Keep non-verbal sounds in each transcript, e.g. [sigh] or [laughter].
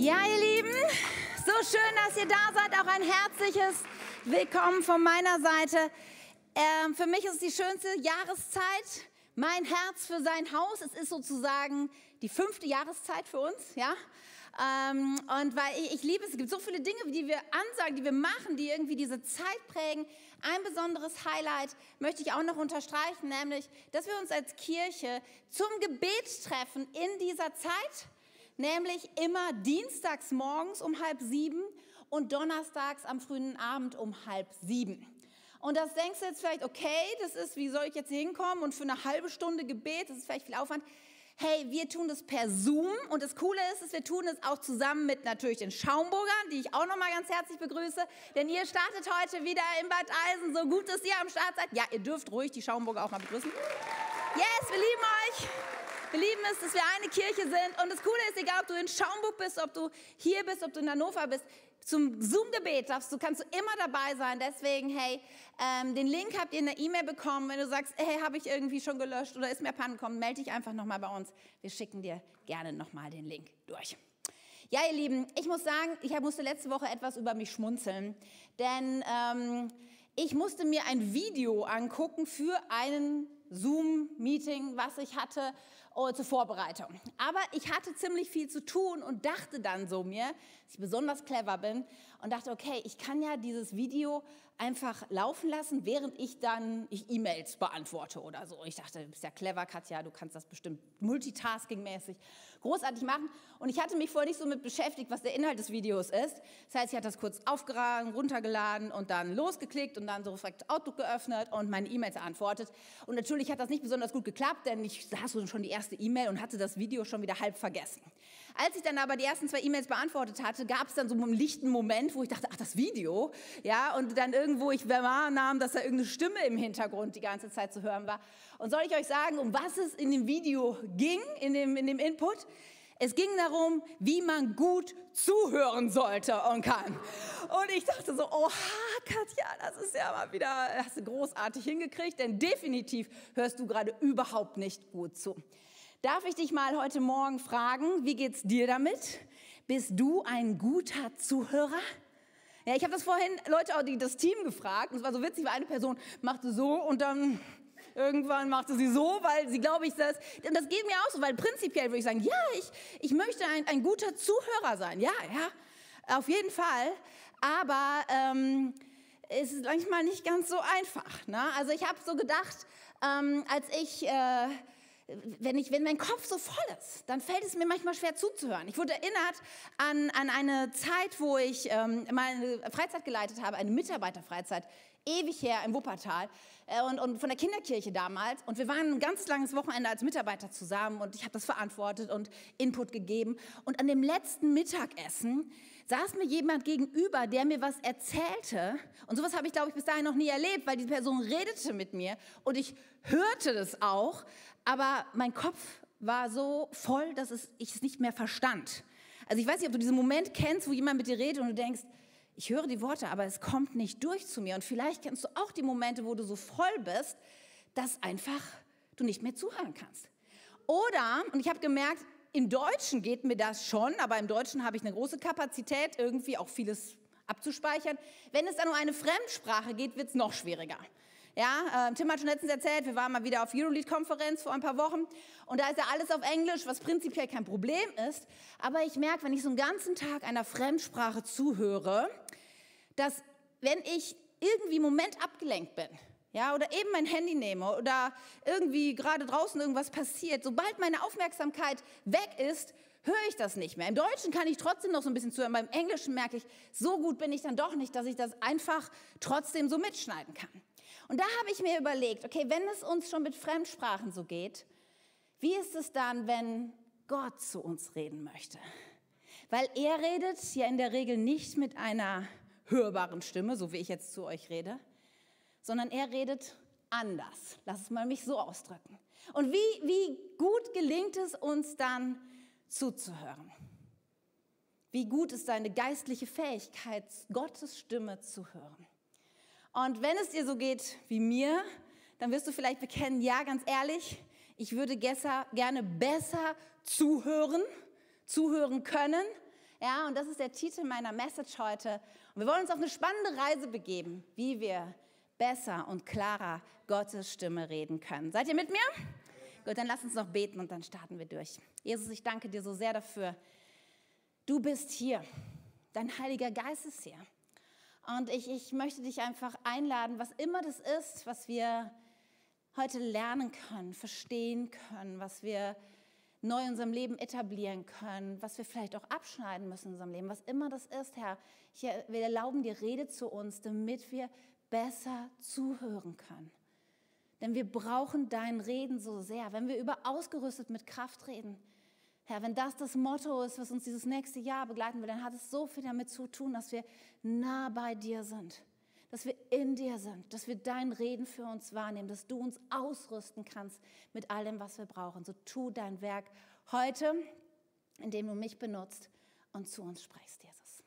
Ja, ihr Lieben, so schön, dass ihr da seid. Auch ein herzliches Willkommen von meiner Seite. Ähm, für mich ist es die schönste Jahreszeit. Mein Herz für sein Haus. Es ist sozusagen die fünfte Jahreszeit für uns, ja. Ähm, und weil ich, ich liebe es, es gibt so viele Dinge, die wir ansagen, die wir machen, die irgendwie diese Zeit prägen. Ein besonderes Highlight möchte ich auch noch unterstreichen, nämlich, dass wir uns als Kirche zum Gebet treffen in dieser Zeit nämlich immer dienstags morgens um halb sieben und donnerstags am frühen Abend um halb sieben. Und das denkst du jetzt vielleicht, okay, das ist, wie soll ich jetzt hier hinkommen und für eine halbe Stunde Gebet, das ist vielleicht viel Aufwand. Hey, wir tun das per Zoom und das Coole ist, dass wir tun es auch zusammen mit natürlich den Schaumburgern, die ich auch nochmal ganz herzlich begrüße, denn ihr startet heute wieder in Bad Eisen, so gut, dass ihr am Start seid. Ja, ihr dürft ruhig die Schaumburger auch mal begrüßen. Yes, wir lieben euch. Wir lieben es, dass wir eine Kirche sind. Und das Coole ist, egal ob du in Schaumburg bist, ob du hier bist, ob du in Hannover bist, zum Zoom-Gebet darfst du, kannst du immer dabei sein. Deswegen, hey, ähm, den Link habt ihr in der E-Mail bekommen. Wenn du sagst, hey, habe ich irgendwie schon gelöscht oder ist mir Pannen gekommen, melde dich einfach nochmal bei uns. Wir schicken dir gerne nochmal den Link durch. Ja, ihr Lieben, ich muss sagen, ich musste letzte Woche etwas über mich schmunzeln, denn ähm, ich musste mir ein Video angucken für einen Zoom-Meeting, was ich hatte zur Vorbereitung. Aber ich hatte ziemlich viel zu tun und dachte dann so mir, dass ich besonders clever bin und dachte, okay, ich kann ja dieses Video einfach laufen lassen, während ich dann E-Mails beantworte oder so. Ich dachte, du bist ja clever, Katja, du kannst das bestimmt multitasking-mäßig großartig machen. Und ich hatte mich vorher nicht so mit beschäftigt, was der Inhalt des Videos ist. Das heißt, ich hatte das kurz aufgeraden, runtergeladen und dann losgeklickt und dann so direkt Outlook geöffnet und meine E-Mails beantwortet. Und natürlich hat das nicht besonders gut geklappt, denn ich saß schon die erste E-Mail und hatte das Video schon wieder halb vergessen. Als ich dann aber die ersten zwei E-Mails beantwortet hatte, gab es dann so einen lichten Moment, wo ich dachte, ach, das Video, ja, und dann irgendwo ich wahrnahm, dass da irgendeine Stimme im Hintergrund die ganze Zeit zu hören war. Und soll ich euch sagen, um was es in dem Video ging, in dem, in dem Input? Es ging darum, wie man gut zuhören sollte und kann. Und ich dachte so, oha, Katja, das ist ja mal wieder, hast du großartig hingekriegt, denn definitiv hörst du gerade überhaupt nicht gut zu. Darf ich dich mal heute Morgen fragen, wie geht's dir damit? Bist du ein guter Zuhörer? Ja, ich habe das vorhin Leute, die das Team gefragt es war so witzig, weil eine Person machte so und dann irgendwann machte sie so, weil sie, glaube ich, das, und das geht mir auch so, weil prinzipiell würde ich sagen, ja, ich, ich möchte ein, ein guter Zuhörer sein, ja, ja, auf jeden Fall, aber ähm, es ist manchmal nicht ganz so einfach. Ne? Also ich habe so gedacht, ähm, als ich äh, wenn, ich, wenn mein Kopf so voll ist, dann fällt es mir manchmal schwer zuzuhören. Ich wurde erinnert an, an eine Zeit, wo ich ähm, meine Freizeit geleitet habe, eine Mitarbeiterfreizeit, ewig her im Wuppertal äh, und, und von der Kinderkirche damals. Und wir waren ein ganz langes Wochenende als Mitarbeiter zusammen und ich habe das verantwortet und Input gegeben. Und an dem letzten Mittagessen saß mir jemand gegenüber, der mir was erzählte. Und sowas habe ich, glaube ich, bis dahin noch nie erlebt, weil die Person redete mit mir und ich hörte das auch, aber mein Kopf war so voll, dass es, ich es nicht mehr verstand. Also ich weiß nicht, ob du diesen Moment kennst, wo jemand mit dir redet und du denkst, ich höre die Worte, aber es kommt nicht durch zu mir. Und vielleicht kennst du auch die Momente, wo du so voll bist, dass einfach du nicht mehr zuhören kannst. Oder, und ich habe gemerkt, im Deutschen geht mir das schon, aber im Deutschen habe ich eine große Kapazität, irgendwie auch vieles abzuspeichern. Wenn es dann um eine Fremdsprache geht, wird es noch schwieriger. Ja, äh, Tim hat schon letztens erzählt, wir waren mal wieder auf Eurolead-Konferenz vor ein paar Wochen und da ist ja alles auf Englisch, was prinzipiell kein Problem ist. Aber ich merke, wenn ich so einen ganzen Tag einer Fremdsprache zuhöre, dass wenn ich irgendwie im Moment abgelenkt bin, ja, oder eben mein Handy nehme oder irgendwie gerade draußen irgendwas passiert, sobald meine Aufmerksamkeit weg ist, höre ich das nicht mehr. Im Deutschen kann ich trotzdem noch so ein bisschen zuhören, beim Englischen merke ich, so gut bin ich dann doch nicht, dass ich das einfach trotzdem so mitschneiden kann. Und da habe ich mir überlegt, okay, wenn es uns schon mit Fremdsprachen so geht, wie ist es dann, wenn Gott zu uns reden möchte? Weil er redet ja in der Regel nicht mit einer hörbaren Stimme, so wie ich jetzt zu euch rede, sondern er redet anders. Lass es mal mich so ausdrücken. Und wie, wie gut gelingt es uns dann zuzuhören? Wie gut ist deine geistliche Fähigkeit, Gottes Stimme zu hören? Und wenn es dir so geht wie mir, dann wirst du vielleicht bekennen, ja, ganz ehrlich, ich würde gerne besser zuhören, zuhören können, Ja, und das ist der Titel meiner Message heute. Und wir wollen uns auf eine spannende Reise begeben, wie wir besser und klarer Gottes Stimme reden können. Seid ihr mit mir? Gut, dann lass uns noch beten und dann starten wir durch. Jesus, ich danke dir so sehr dafür. Du bist hier. Dein Heiliger Geist ist hier. Und ich, ich möchte dich einfach einladen, was immer das ist, was wir heute lernen können, verstehen können, was wir neu in unserem Leben etablieren können, was wir vielleicht auch abschneiden müssen in unserem Leben, was immer das ist, Herr. Ich, wir erlauben dir, rede zu uns, damit wir besser zuhören können. Denn wir brauchen dein Reden so sehr. Wenn wir über ausgerüstet mit Kraft reden, Herr, wenn das das Motto ist, was uns dieses nächste Jahr begleiten will, dann hat es so viel damit zu tun, dass wir nah bei dir sind, dass wir in dir sind, dass wir dein Reden für uns wahrnehmen, dass du uns ausrüsten kannst mit allem, was wir brauchen. So tu dein Werk heute, indem du mich benutzt und zu uns sprichst, Jesus.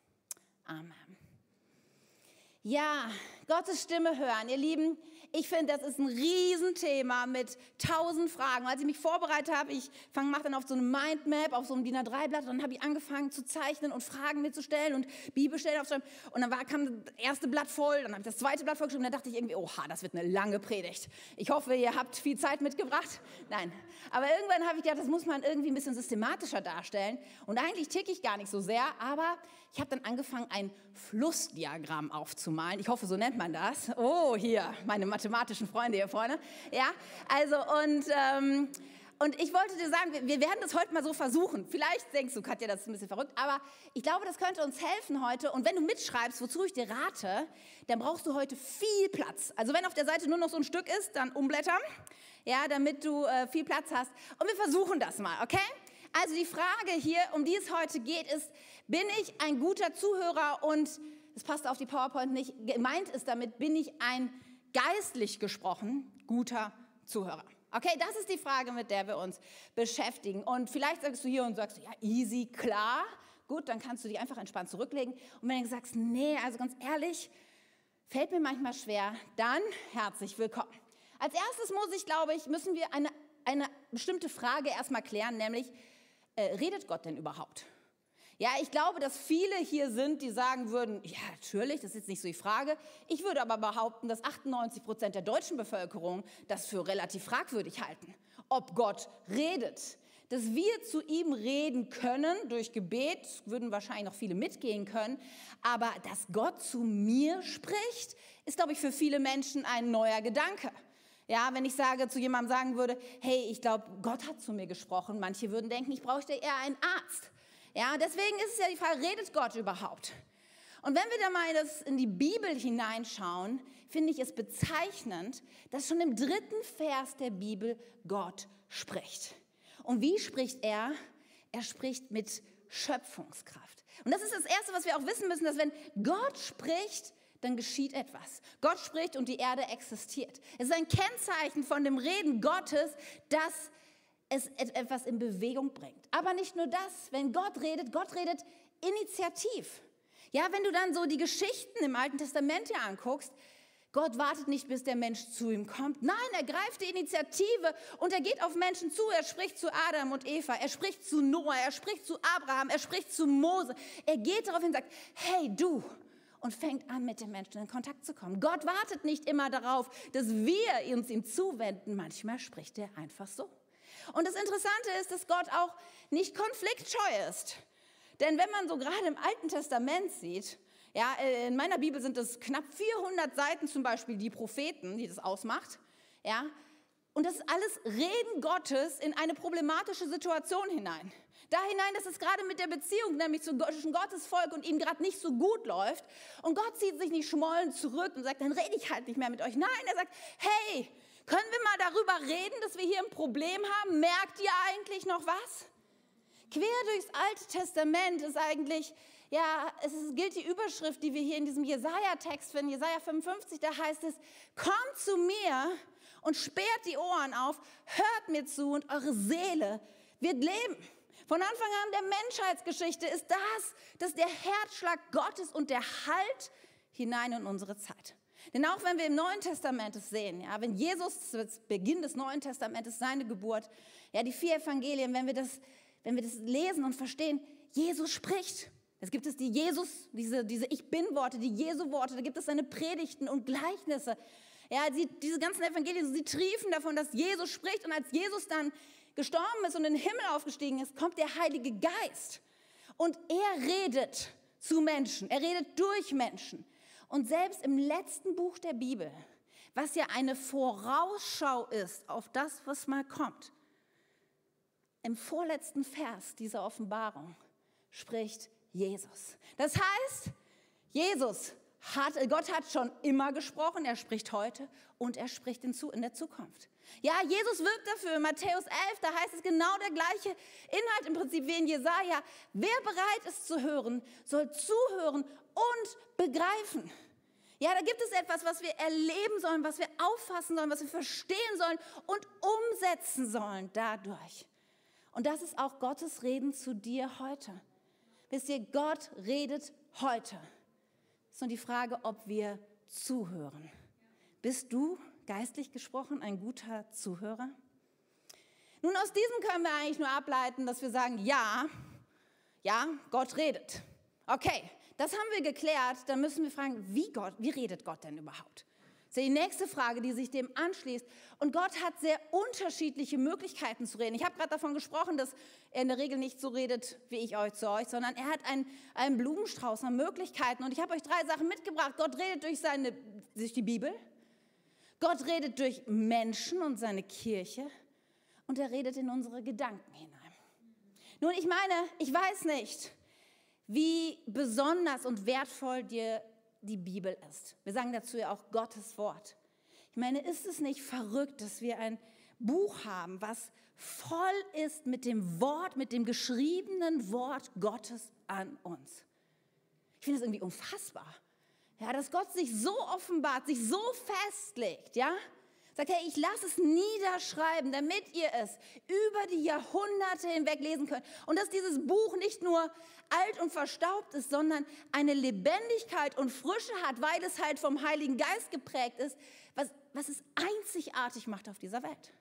Amen. Ja, Gottes Stimme hören. Ihr Lieben, ich finde, das ist ein Riesenthema mit tausend Fragen. Als ich mich vorbereitet habe, ich mache dann auf so eine Mindmap, auf so einem DIN A3-Blatt, und dann habe ich angefangen zu zeichnen und Fragen mir zu stellen und Bibelstellen aufzuschreiben. Und dann war, kam das erste Blatt voll, dann habe ich das zweite Blatt vollgeschrieben, und dann dachte ich irgendwie, oha, das wird eine lange Predigt. Ich hoffe, ihr habt viel Zeit mitgebracht. Nein. Aber irgendwann habe ich gedacht, das muss man irgendwie ein bisschen systematischer darstellen. Und eigentlich ticke ich gar nicht so sehr, aber ich habe dann angefangen, ein Flussdiagramm aufzumalen. Ich hoffe, so nennt man das. Oh, hier, meine mathematischen Freunde hier vorne. Ja, also und... Ähm, und ich wollte dir sagen, wir werden das heute mal so versuchen. Vielleicht denkst du, Katja, das ist ein bisschen verrückt, aber ich glaube, das könnte uns helfen heute. Und wenn du mitschreibst, wozu ich dir rate, dann brauchst du heute viel Platz. Also wenn auf der Seite nur noch so ein Stück ist, dann umblättern, ja, damit du äh, viel Platz hast. Und wir versuchen das mal, okay? Also die Frage hier, um die es heute geht, ist, bin ich ein guter Zuhörer und, das passt auf die PowerPoint nicht, gemeint ist damit, bin ich ein geistlich gesprochen guter Zuhörer? Okay, das ist die Frage, mit der wir uns beschäftigen. Und vielleicht sagst du hier und sagst, ja, easy, klar. Gut, dann kannst du dich einfach entspannt zurücklegen. Und wenn du sagst, nee, also ganz ehrlich, fällt mir manchmal schwer, dann herzlich willkommen. Als erstes muss ich, glaube ich, müssen wir eine, eine bestimmte Frage erstmal klären, nämlich, äh, redet Gott denn überhaupt? Ja, ich glaube, dass viele hier sind, die sagen würden, ja, natürlich, das ist jetzt nicht so die Frage. Ich würde aber behaupten, dass 98 Prozent der deutschen Bevölkerung das für relativ fragwürdig halten, ob Gott redet. Dass wir zu ihm reden können durch Gebet, würden wahrscheinlich noch viele mitgehen können, aber dass Gott zu mir spricht, ist, glaube ich, für viele Menschen ein neuer Gedanke. Ja, wenn ich sage, zu jemandem sagen würde, hey, ich glaube, Gott hat zu mir gesprochen, manche würden denken, ich bräuchte eher einen Arzt. Ja, deswegen ist es ja die Frage, redet Gott überhaupt? Und wenn wir da mal das in die Bibel hineinschauen, finde ich es bezeichnend, dass schon im dritten Vers der Bibel Gott spricht. Und wie spricht er? Er spricht mit Schöpfungskraft. Und das ist das Erste, was wir auch wissen müssen, dass wenn Gott spricht, dann geschieht etwas. Gott spricht und die Erde existiert. Es ist ein Kennzeichen von dem Reden Gottes, dass es etwas in Bewegung bringt. Aber nicht nur das, wenn Gott redet, Gott redet initiativ. Ja, wenn du dann so die Geschichten im Alten Testament hier anguckst, Gott wartet nicht, bis der Mensch zu ihm kommt. Nein, er greift die Initiative und er geht auf Menschen zu. Er spricht zu Adam und Eva, er spricht zu Noah, er spricht zu Abraham, er spricht zu Mose. Er geht darauf hin und sagt, hey du, und fängt an, mit den Menschen in Kontakt zu kommen. Gott wartet nicht immer darauf, dass wir uns ihm zuwenden. Manchmal spricht er einfach so. Und das Interessante ist, dass Gott auch nicht konfliktscheu ist. Denn wenn man so gerade im Alten Testament sieht, ja, äh, in meiner Bibel sind es knapp 400 Seiten zum Beispiel die Propheten, die das ausmacht, ja, und das ist alles Reden Gottes in eine problematische Situation hinein. Da hinein, dass es gerade mit der Beziehung, nämlich zwischen Gottes Volk und ihm gerade nicht so gut läuft. Und Gott zieht sich nicht schmollend zurück und sagt, dann rede ich halt nicht mehr mit euch. Nein, er sagt, hey, können wir mal darüber reden, dass wir hier ein Problem haben? Merkt ihr eigentlich noch was? Quer durchs Alte Testament ist eigentlich, ja, es gilt die Überschrift, die wir hier in diesem Jesaja-Text finden, Jesaja 55, da heißt es, kommt zu mir und sperrt die Ohren auf, hört mir zu und eure Seele wird leben. Von Anfang an der Menschheitsgeschichte ist das, dass der Herzschlag Gottes und der Halt hinein in unsere Zeit. Denn auch wenn wir im Neuen Testament es sehen, ja, wenn Jesus zu Beginn des Neuen Testamentes seine Geburt, ja, die vier Evangelien, wenn wir das, wenn wir das lesen und verstehen, Jesus spricht. Es gibt es die Jesus, diese, diese Ich Bin-Worte, die Jesu-Worte, da gibt es seine Predigten und Gleichnisse. Ja, sie, diese ganzen Evangelien, sie triefen davon, dass Jesus spricht und als Jesus dann gestorben ist und in den Himmel aufgestiegen ist, kommt der Heilige Geist und er redet zu Menschen, er redet durch Menschen. Und selbst im letzten Buch der Bibel, was ja eine Vorausschau ist auf das, was mal kommt, im vorletzten Vers dieser Offenbarung spricht Jesus. Das heißt, Jesus hat, Gott hat schon immer gesprochen, er spricht heute und er spricht in, in der Zukunft. Ja, Jesus wirkt dafür. In Matthäus 11, da heißt es genau der gleiche Inhalt im Prinzip wie in Jesaja. Wer bereit ist zu hören, soll zuhören und begreifen. Ja, da gibt es etwas, was wir erleben sollen, was wir auffassen sollen, was wir verstehen sollen und umsetzen sollen dadurch. Und das ist auch Gottes Reden zu dir heute. Wisst ihr, Gott redet heute. Nur die Frage, ob wir zuhören. Bist du geistlich gesprochen ein guter Zuhörer? Nun, aus diesem können wir eigentlich nur ableiten, dass wir sagen, ja, ja, Gott redet. Okay, das haben wir geklärt. Dann müssen wir fragen, wie, Gott, wie redet Gott denn überhaupt? Das ist die nächste Frage, die sich dem anschließt. Und Gott hat sehr unterschiedliche Möglichkeiten zu reden. Ich habe gerade davon gesprochen, dass er in der Regel nicht so redet wie ich euch zu euch, sondern er hat einen, einen Blumenstrauß an Möglichkeiten. Und ich habe euch drei Sachen mitgebracht. Gott redet durch, seine, durch die Bibel. Gott redet durch Menschen und seine Kirche. Und er redet in unsere Gedanken hinein. Nun, ich meine, ich weiß nicht, wie besonders und wertvoll dir die Bibel ist. Wir sagen dazu ja auch Gottes Wort. Ich meine, ist es nicht verrückt, dass wir ein Buch haben, was voll ist mit dem Wort, mit dem geschriebenen Wort Gottes an uns? Ich finde das irgendwie unfassbar. Ja, dass Gott sich so offenbart, sich so festlegt, ja? Sagt, hey, ich lasse es niederschreiben, damit ihr es über die Jahrhunderte hinweg lesen könnt. Und dass dieses Buch nicht nur alt und verstaubt ist, sondern eine Lebendigkeit und Frische hat, weil es halt vom Heiligen Geist geprägt ist, was, was es einzigartig macht auf dieser Welt.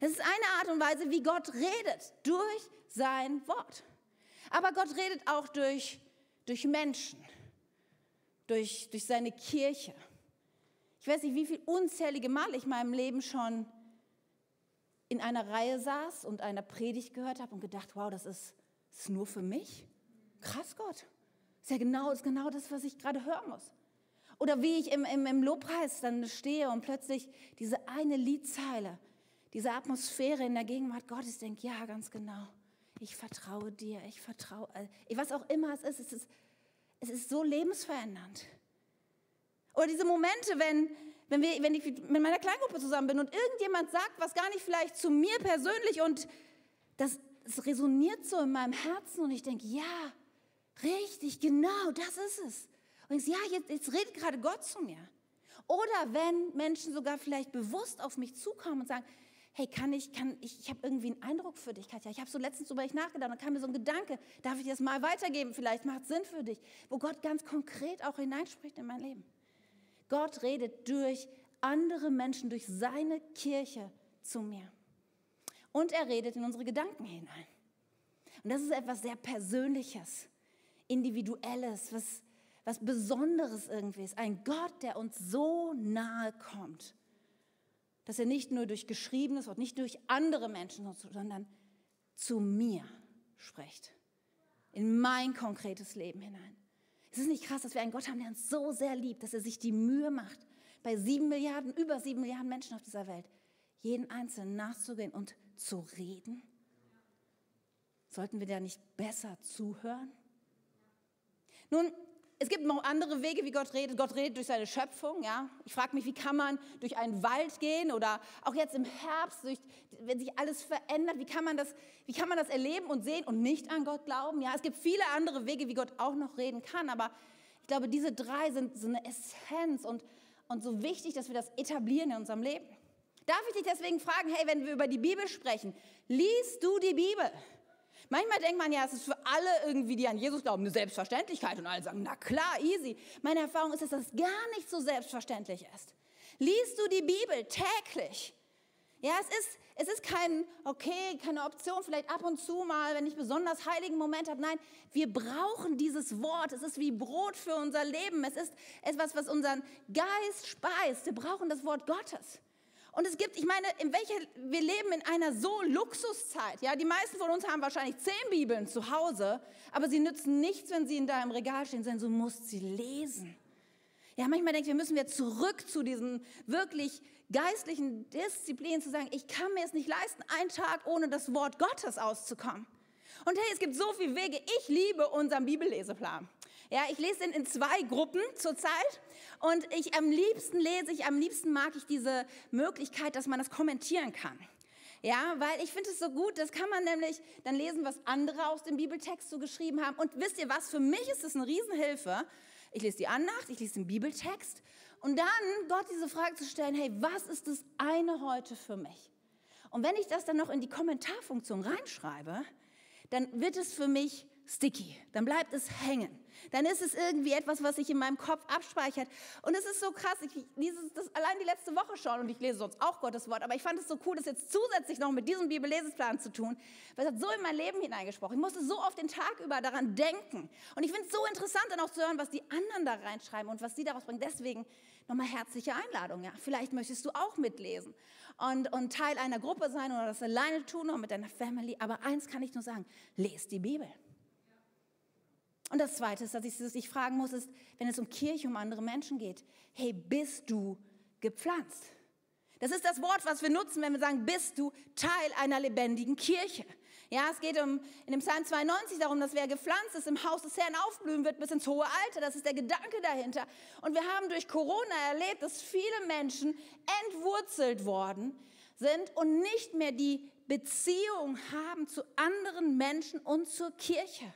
Das ist eine Art und Weise, wie Gott redet, durch sein Wort. Aber Gott redet auch durch, durch Menschen, durch, durch seine Kirche. Ich weiß nicht, wie viele unzählige Mal ich in meinem Leben schon in einer Reihe saß und einer Predigt gehört habe und gedacht, wow, das ist, das ist nur für mich. Krass, Gott. Ist ja genau, ist genau das, was ich gerade hören muss. Oder wie ich im, im, im Lobpreis dann stehe und plötzlich diese eine Liedzeile, diese Atmosphäre in der Gegenwart Gottes denke, ja, ganz genau. Ich vertraue dir, ich vertraue, äh, was auch immer es ist, es ist, es ist so lebensverändernd. Oder diese Momente, wenn, wenn, wir, wenn ich mit meiner Kleingruppe zusammen bin und irgendjemand sagt was gar nicht vielleicht zu mir persönlich und das, das resoniert so in meinem Herzen und ich denke, ja, richtig, genau, das ist es. Und ich sage, ja, jetzt, jetzt redet gerade Gott zu mir. Oder wenn Menschen sogar vielleicht bewusst auf mich zukommen und sagen, hey, kann ich, kann ich, ich habe irgendwie einen Eindruck für dich, Katja. Ich habe so letztens über dich nachgedacht und kam mir so ein Gedanke, darf ich das mal weitergeben? Vielleicht macht es Sinn für dich, wo Gott ganz konkret auch hineinspricht in mein Leben. Gott redet durch andere Menschen, durch seine Kirche zu mir. Und er redet in unsere Gedanken hinein. Und das ist etwas sehr Persönliches, Individuelles, was, was Besonderes irgendwie ist. Ein Gott, der uns so nahe kommt, dass er nicht nur durch geschriebenes Wort, nicht durch andere Menschen, sondern zu mir spricht. In mein konkretes Leben hinein. Es ist nicht krass, dass wir einen Gott haben, der uns so sehr liebt, dass er sich die Mühe macht, bei sieben Milliarden, über sieben Milliarden Menschen auf dieser Welt, jeden Einzelnen nachzugehen und zu reden? Sollten wir da nicht besser zuhören? Nun, es gibt noch andere Wege, wie Gott redet. Gott redet durch seine Schöpfung. Ja? Ich frage mich, wie kann man durch einen Wald gehen oder auch jetzt im Herbst, durch, wenn sich alles verändert, wie kann, man das, wie kann man das erleben und sehen und nicht an Gott glauben? Ja? Es gibt viele andere Wege, wie Gott auch noch reden kann, aber ich glaube, diese drei sind so eine Essenz und, und so wichtig, dass wir das etablieren in unserem Leben. Darf ich dich deswegen fragen, hey, wenn wir über die Bibel sprechen, liest du die Bibel? Manchmal denkt man ja, es ist für alle irgendwie, die an Jesus glauben, eine Selbstverständlichkeit und alle sagen, na klar, easy. Meine Erfahrung ist, dass das gar nicht so selbstverständlich ist. Liest du die Bibel täglich? Ja, es ist, es ist kein, okay, keine Option, vielleicht ab und zu mal, wenn ich besonders heiligen Moment habe. Nein, wir brauchen dieses Wort. Es ist wie Brot für unser Leben. Es ist etwas, was unseren Geist speist. Wir brauchen das Wort Gottes. Und es gibt, ich meine, in welcher, wir leben in einer so Luxuszeit. Ja, die meisten von uns haben wahrscheinlich zehn Bibeln zu Hause, aber sie nützen nichts, wenn sie in deinem Regal stehen, sondern du musst sie lesen. Ja, manchmal denke ich, wir müssen wieder zurück zu diesen wirklich geistlichen Disziplinen zu sagen, ich kann mir es nicht leisten, einen Tag ohne das Wort Gottes auszukommen. Und hey, es gibt so viele Wege. Ich liebe unseren Bibelleseplan. Ja, ich lese den in zwei Gruppen zurzeit und ich am liebsten lese ich, am liebsten mag ich diese Möglichkeit, dass man das kommentieren kann. Ja, weil ich finde es so gut, das kann man nämlich dann lesen, was andere aus dem Bibeltext so geschrieben haben. Und wisst ihr was, für mich ist es eine Riesenhilfe. Ich lese die Andacht, ich lese den Bibeltext und dann Gott diese Frage zu stellen, hey, was ist das eine heute für mich? Und wenn ich das dann noch in die Kommentarfunktion reinschreibe, dann wird es für mich sticky, dann bleibt es hängen. Dann ist es irgendwie etwas, was sich in meinem Kopf abspeichert. Und es ist so krass, ich lese das allein die letzte Woche schon und ich lese sonst auch Gottes Wort, aber ich fand es so cool, das jetzt zusätzlich noch mit diesem Bibellesesplan zu tun, weil es hat so in mein Leben hineingesprochen. Ich musste so oft den Tag über daran denken. Und ich finde es so interessant, dann auch zu hören, was die anderen da reinschreiben und was sie daraus bringen. Deswegen nochmal herzliche Einladung. Ja. Vielleicht möchtest du auch mitlesen und, und Teil einer Gruppe sein oder das alleine tun oder mit deiner Family. Aber eins kann ich nur sagen, lest die Bibel. Und das Zweite ist, dass ich sich fragen muss, ist, wenn es um Kirche, um andere Menschen geht, hey, bist du gepflanzt? Das ist das Wort, was wir nutzen, wenn wir sagen, bist du Teil einer lebendigen Kirche? Ja, es geht um, in dem Psalm 92 darum, dass wer gepflanzt ist, im Haus des Herrn aufblühen wird bis ins hohe Alter. Das ist der Gedanke dahinter. Und wir haben durch Corona erlebt, dass viele Menschen entwurzelt worden sind und nicht mehr die Beziehung haben zu anderen Menschen und zur Kirche.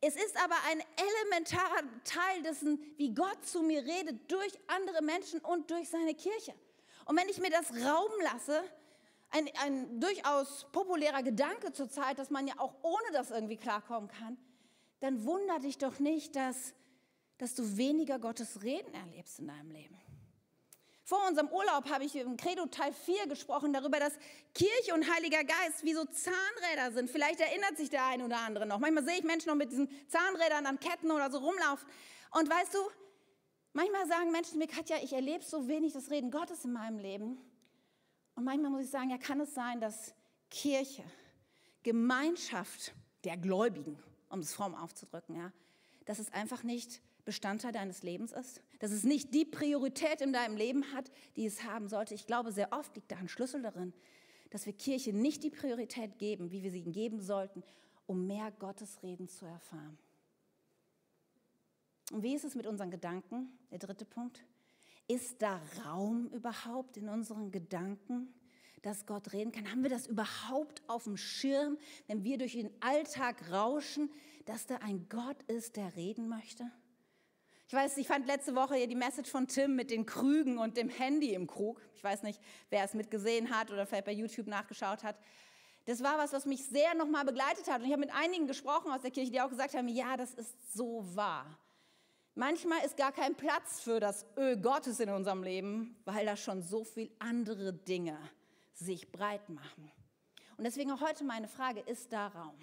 Es ist aber ein elementarer Teil dessen, wie Gott zu mir redet, durch andere Menschen und durch seine Kirche. Und wenn ich mir das Raum lasse, ein, ein durchaus populärer Gedanke zurzeit, dass man ja auch ohne das irgendwie klarkommen kann, dann wundert dich doch nicht, dass, dass du weniger Gottes Reden erlebst in deinem Leben. Vor unserem Urlaub habe ich im Credo Teil 4 gesprochen darüber, dass Kirche und Heiliger Geist wie so Zahnräder sind. Vielleicht erinnert sich der eine oder andere noch. Manchmal sehe ich Menschen noch mit diesen Zahnrädern an Ketten oder so rumlaufen. Und weißt du, manchmal sagen Menschen mir, Katja, ich erlebe so wenig das Reden Gottes in meinem Leben. Und manchmal muss ich sagen, ja, kann es sein, dass Kirche, Gemeinschaft der Gläubigen, um es fromm auszudrücken, ja, dass es einfach nicht Bestandteil deines Lebens ist, dass es nicht die Priorität in deinem Leben hat, die es haben sollte. Ich glaube, sehr oft liegt da ein Schlüssel darin, dass wir Kirche nicht die Priorität geben, wie wir sie geben sollten, um mehr Gottes Reden zu erfahren. Und wie ist es mit unseren Gedanken? Der dritte Punkt. Ist da Raum überhaupt in unseren Gedanken, dass Gott reden kann? Haben wir das überhaupt auf dem Schirm, wenn wir durch den Alltag rauschen, dass da ein Gott ist, der reden möchte? Ich weiß, ich fand letzte Woche hier die Message von Tim mit den Krügen und dem Handy im Krug. Ich weiß nicht, wer es mitgesehen hat oder vielleicht bei YouTube nachgeschaut hat. Das war was, was mich sehr nochmal begleitet hat. Und ich habe mit einigen gesprochen aus der Kirche, die auch gesagt haben, ja, das ist so wahr. Manchmal ist gar kein Platz für das Öl Gottes in unserem Leben, weil da schon so viel andere Dinge sich breit machen. Und deswegen auch heute meine Frage, ist da Raum?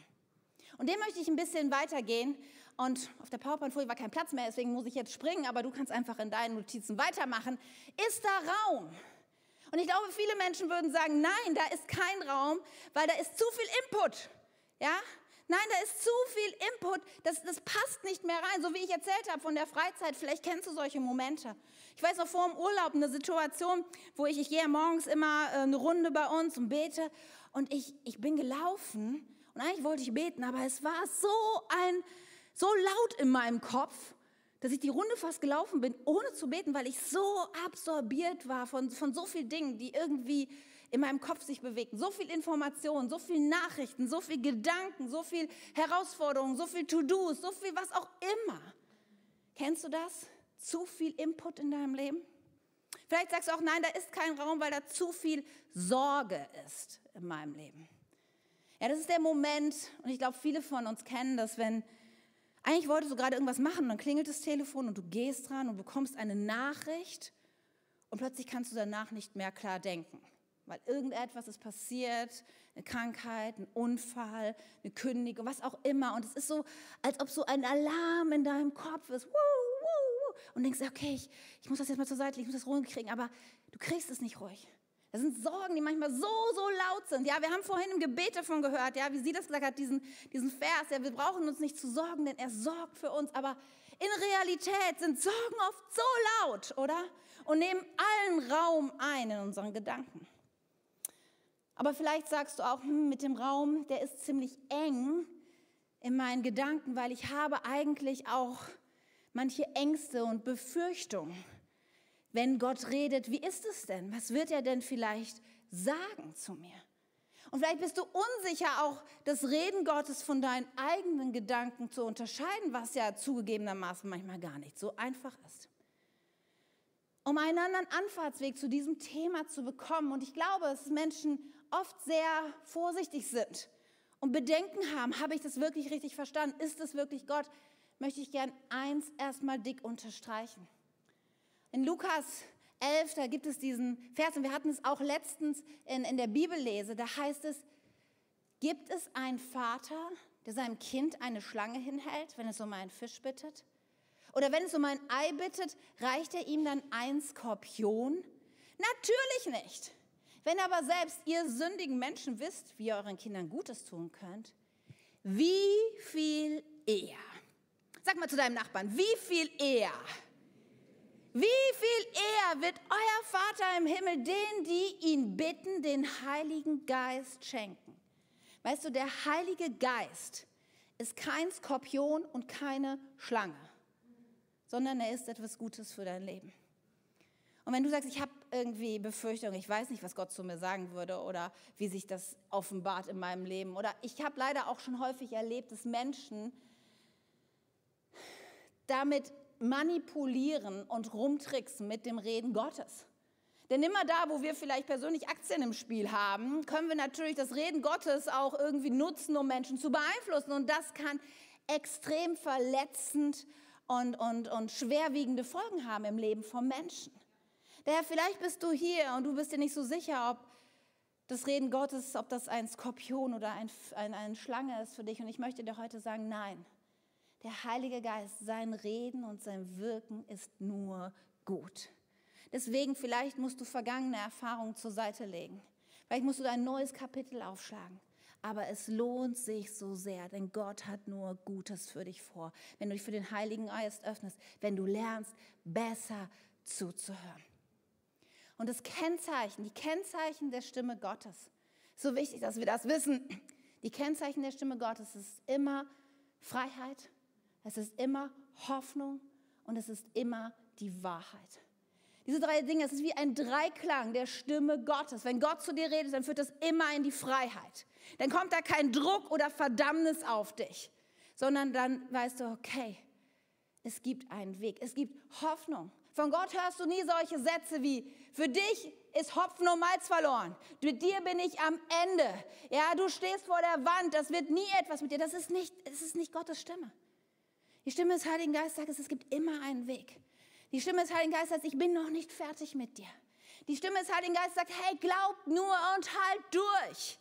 Und dem möchte ich ein bisschen weitergehen und auf der PowerPoint-Folie war kein Platz mehr, deswegen muss ich jetzt springen, aber du kannst einfach in deinen Notizen weitermachen. Ist da Raum? Und ich glaube, viele Menschen würden sagen, nein, da ist kein Raum, weil da ist zu viel Input. Ja? Nein, da ist zu viel Input, das, das passt nicht mehr rein. So wie ich erzählt habe von der Freizeit, vielleicht kennst du solche Momente. Ich weiß noch vor dem Urlaub eine Situation, wo ich, ich gehe morgens immer äh, eine Runde bei uns und bete und ich, ich bin gelaufen und eigentlich wollte ich beten, aber es war so ein so laut in meinem Kopf, dass ich die Runde fast gelaufen bin, ohne zu beten, weil ich so absorbiert war von, von so vielen Dingen, die irgendwie in meinem Kopf sich bewegten. So viel Information, so viel Nachrichten, so viel Gedanken, so viel Herausforderungen, so viel To-Dos, so viel was auch immer. Kennst du das? Zu viel Input in deinem Leben? Vielleicht sagst du auch, nein, da ist kein Raum, weil da zu viel Sorge ist in meinem Leben. Ja, das ist der Moment, und ich glaube, viele von uns kennen das, wenn eigentlich wolltest du gerade irgendwas machen, dann klingelt das Telefon und du gehst dran und bekommst eine Nachricht und plötzlich kannst du danach nicht mehr klar denken. weil irgendetwas ist passiert, eine Krankheit, ein Unfall, eine Kündigung, was auch immer. Und es ist so, als ob so ein Alarm in deinem Kopf ist. Und denkst, okay, ich, ich muss das jetzt mal zur Seite, ich muss das ruhig kriegen. Aber du kriegst es nicht ruhig. Das sind Sorgen, die manchmal so, so laut sind. Ja, wir haben vorhin im Gebet davon gehört, ja, wie sie das gesagt hat, diesen, diesen Vers. Ja, wir brauchen uns nicht zu sorgen, denn er sorgt für uns. Aber in Realität sind Sorgen oft so laut, oder? Und nehmen allen Raum ein in unseren Gedanken. Aber vielleicht sagst du auch, hm, mit dem Raum, der ist ziemlich eng in meinen Gedanken, weil ich habe eigentlich auch manche Ängste und Befürchtungen wenn Gott redet, wie ist es denn? Was wird er denn vielleicht sagen zu mir? Und vielleicht bist du unsicher, auch das Reden Gottes von deinen eigenen Gedanken zu unterscheiden, was ja zugegebenermaßen manchmal gar nicht so einfach ist. Um einen anderen Anfahrtsweg zu diesem Thema zu bekommen, und ich glaube, dass Menschen oft sehr vorsichtig sind und Bedenken haben, habe ich das wirklich richtig verstanden? Ist es wirklich Gott? Möchte ich gern eins erstmal dick unterstreichen. In Lukas 11, da gibt es diesen Vers, und wir hatten es auch letztens in, in der Bibellese, da heißt es, gibt es einen Vater, der seinem Kind eine Schlange hinhält, wenn es um einen Fisch bittet? Oder wenn es um ein Ei bittet, reicht er ihm dann ein Skorpion? Natürlich nicht. Wenn aber selbst ihr sündigen Menschen wisst, wie ihr euren Kindern Gutes tun könnt, wie viel eher? Sag mal zu deinem Nachbarn, wie viel eher wie viel eher wird euer Vater im Himmel denen, die ihn bitten, den Heiligen Geist schenken? Weißt du, der Heilige Geist ist kein Skorpion und keine Schlange, sondern er ist etwas Gutes für dein Leben. Und wenn du sagst, ich habe irgendwie Befürchtungen, ich weiß nicht, was Gott zu mir sagen würde oder wie sich das offenbart in meinem Leben, oder ich habe leider auch schon häufig erlebt, dass Menschen damit manipulieren und rumtricksen mit dem Reden Gottes. Denn immer da, wo wir vielleicht persönlich Aktien im Spiel haben, können wir natürlich das Reden Gottes auch irgendwie nutzen, um Menschen zu beeinflussen. Und das kann extrem verletzend und, und, und schwerwiegende Folgen haben im Leben von Menschen. Daher vielleicht bist du hier und du bist dir nicht so sicher, ob das Reden Gottes, ob das ein Skorpion oder ein, ein, eine Schlange ist für dich. Und ich möchte dir heute sagen, nein. Der Heilige Geist, sein Reden und sein Wirken ist nur gut. Deswegen vielleicht musst du vergangene Erfahrungen zur Seite legen. Vielleicht musst du ein neues Kapitel aufschlagen. Aber es lohnt sich so sehr, denn Gott hat nur Gutes für dich vor. Wenn du dich für den Heiligen Geist öffnest, wenn du lernst, besser zuzuhören. Und das Kennzeichen, die Kennzeichen der Stimme Gottes, so wichtig, dass wir das wissen. Die Kennzeichen der Stimme Gottes ist immer Freiheit, es ist immer Hoffnung und es ist immer die Wahrheit. Diese drei Dinge, es ist wie ein Dreiklang der Stimme Gottes. Wenn Gott zu dir redet, dann führt das immer in die Freiheit. Dann kommt da kein Druck oder Verdammnis auf dich, sondern dann weißt du, okay, es gibt einen Weg, es gibt Hoffnung. Von Gott hörst du nie solche Sätze wie, für dich ist Hopfen und Malz verloren. Mit dir bin ich am Ende. Ja, du stehst vor der Wand, das wird nie etwas mit dir. Das ist nicht, das ist nicht Gottes Stimme. Die Stimme des Heiligen Geistes sagt, es gibt immer einen Weg. Die Stimme des Heiligen Geistes sagt, ich bin noch nicht fertig mit dir. Die Stimme des Heiligen Geistes sagt, hey, glaub nur und halt durch.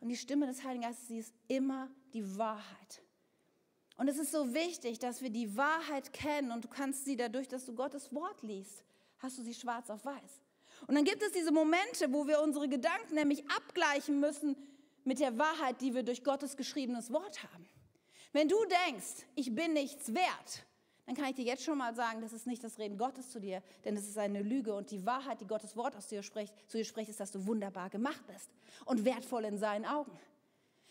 Und die Stimme des Heiligen Geistes, sie ist immer die Wahrheit. Und es ist so wichtig, dass wir die Wahrheit kennen und du kannst sie dadurch, dass du Gottes Wort liest, hast du sie schwarz auf weiß. Und dann gibt es diese Momente, wo wir unsere Gedanken nämlich abgleichen müssen mit der Wahrheit, die wir durch Gottes geschriebenes Wort haben. Wenn du denkst, ich bin nichts wert, dann kann ich dir jetzt schon mal sagen, das ist nicht das Reden Gottes zu dir, denn es ist eine Lüge und die Wahrheit, die Gottes Wort aus dir spricht, zu dir spricht, ist, dass du wunderbar gemacht bist und wertvoll in seinen Augen.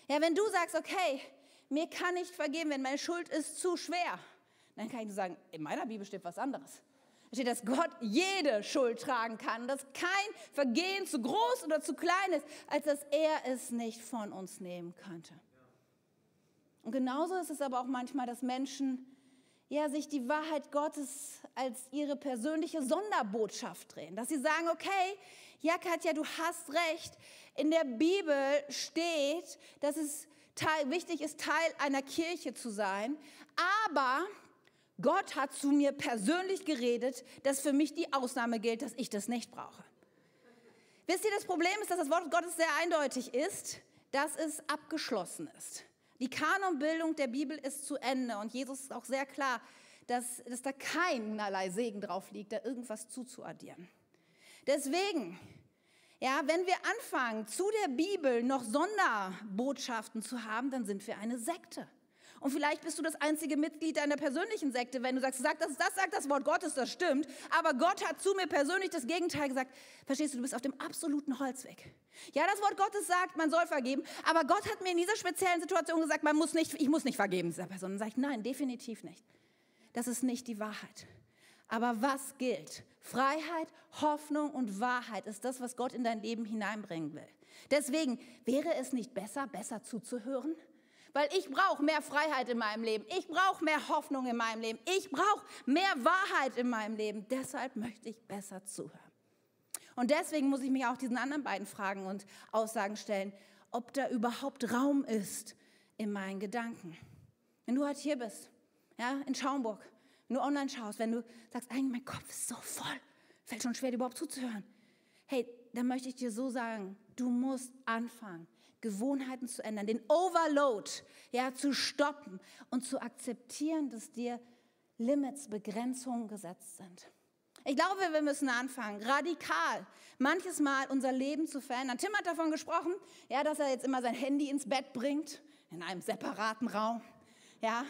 Ja, wenn du sagst, okay, mir kann nicht vergeben, wenn meine Schuld ist zu schwer, dann kann ich dir sagen, in meiner Bibel steht was anderes. Da steht, dass Gott jede Schuld tragen kann, dass kein Vergehen zu groß oder zu klein ist, als dass er es nicht von uns nehmen könnte. Und genauso ist es aber auch manchmal, dass Menschen ja, sich die Wahrheit Gottes als ihre persönliche Sonderbotschaft drehen. Dass sie sagen, okay, ja Katja, du hast recht. In der Bibel steht, dass es Teil, wichtig ist, Teil einer Kirche zu sein. Aber Gott hat zu mir persönlich geredet, dass für mich die Ausnahme gilt, dass ich das nicht brauche. Wisst ihr, das Problem ist, dass das Wort Gottes sehr eindeutig ist, dass es abgeschlossen ist. Die Kanonbildung der Bibel ist zu Ende und Jesus ist auch sehr klar, dass, dass da keinerlei Segen drauf liegt, da irgendwas zuzuaddieren. Deswegen, ja, wenn wir anfangen, zu der Bibel noch Sonderbotschaften zu haben, dann sind wir eine Sekte. Und vielleicht bist du das einzige Mitglied deiner persönlichen Sekte, wenn du sagst, sag das, das sagt das Wort Gottes, das stimmt, aber Gott hat zu mir persönlich das Gegenteil gesagt. Verstehst du, du bist auf dem absoluten Holzweg. Ja, das Wort Gottes sagt, man soll vergeben, aber Gott hat mir in dieser speziellen Situation gesagt, man muss nicht, ich muss nicht vergeben dieser Person. Und sage ich, nein, definitiv nicht. Das ist nicht die Wahrheit. Aber was gilt? Freiheit, Hoffnung und Wahrheit ist das, was Gott in dein Leben hineinbringen will. Deswegen wäre es nicht besser, besser zuzuhören? Weil ich brauche mehr Freiheit in meinem Leben. Ich brauche mehr Hoffnung in meinem Leben. Ich brauche mehr Wahrheit in meinem Leben. Deshalb möchte ich besser zuhören. Und deswegen muss ich mich auch diesen anderen beiden Fragen und Aussagen stellen, ob da überhaupt Raum ist in meinen Gedanken. Wenn du heute hier bist, ja, in Schaumburg, du online schaust, wenn du sagst, eigentlich mein Kopf ist so voll, fällt schon schwer, dir überhaupt zuzuhören. Hey, dann möchte ich dir so sagen, du musst anfangen, Gewohnheiten zu ändern, den Overload ja, zu stoppen und zu akzeptieren, dass dir Limits, Begrenzungen gesetzt sind. Ich glaube, wir müssen anfangen, radikal manches Mal unser Leben zu verändern. Tim hat davon gesprochen, ja, dass er jetzt immer sein Handy ins Bett bringt, in einem separaten Raum. Ja,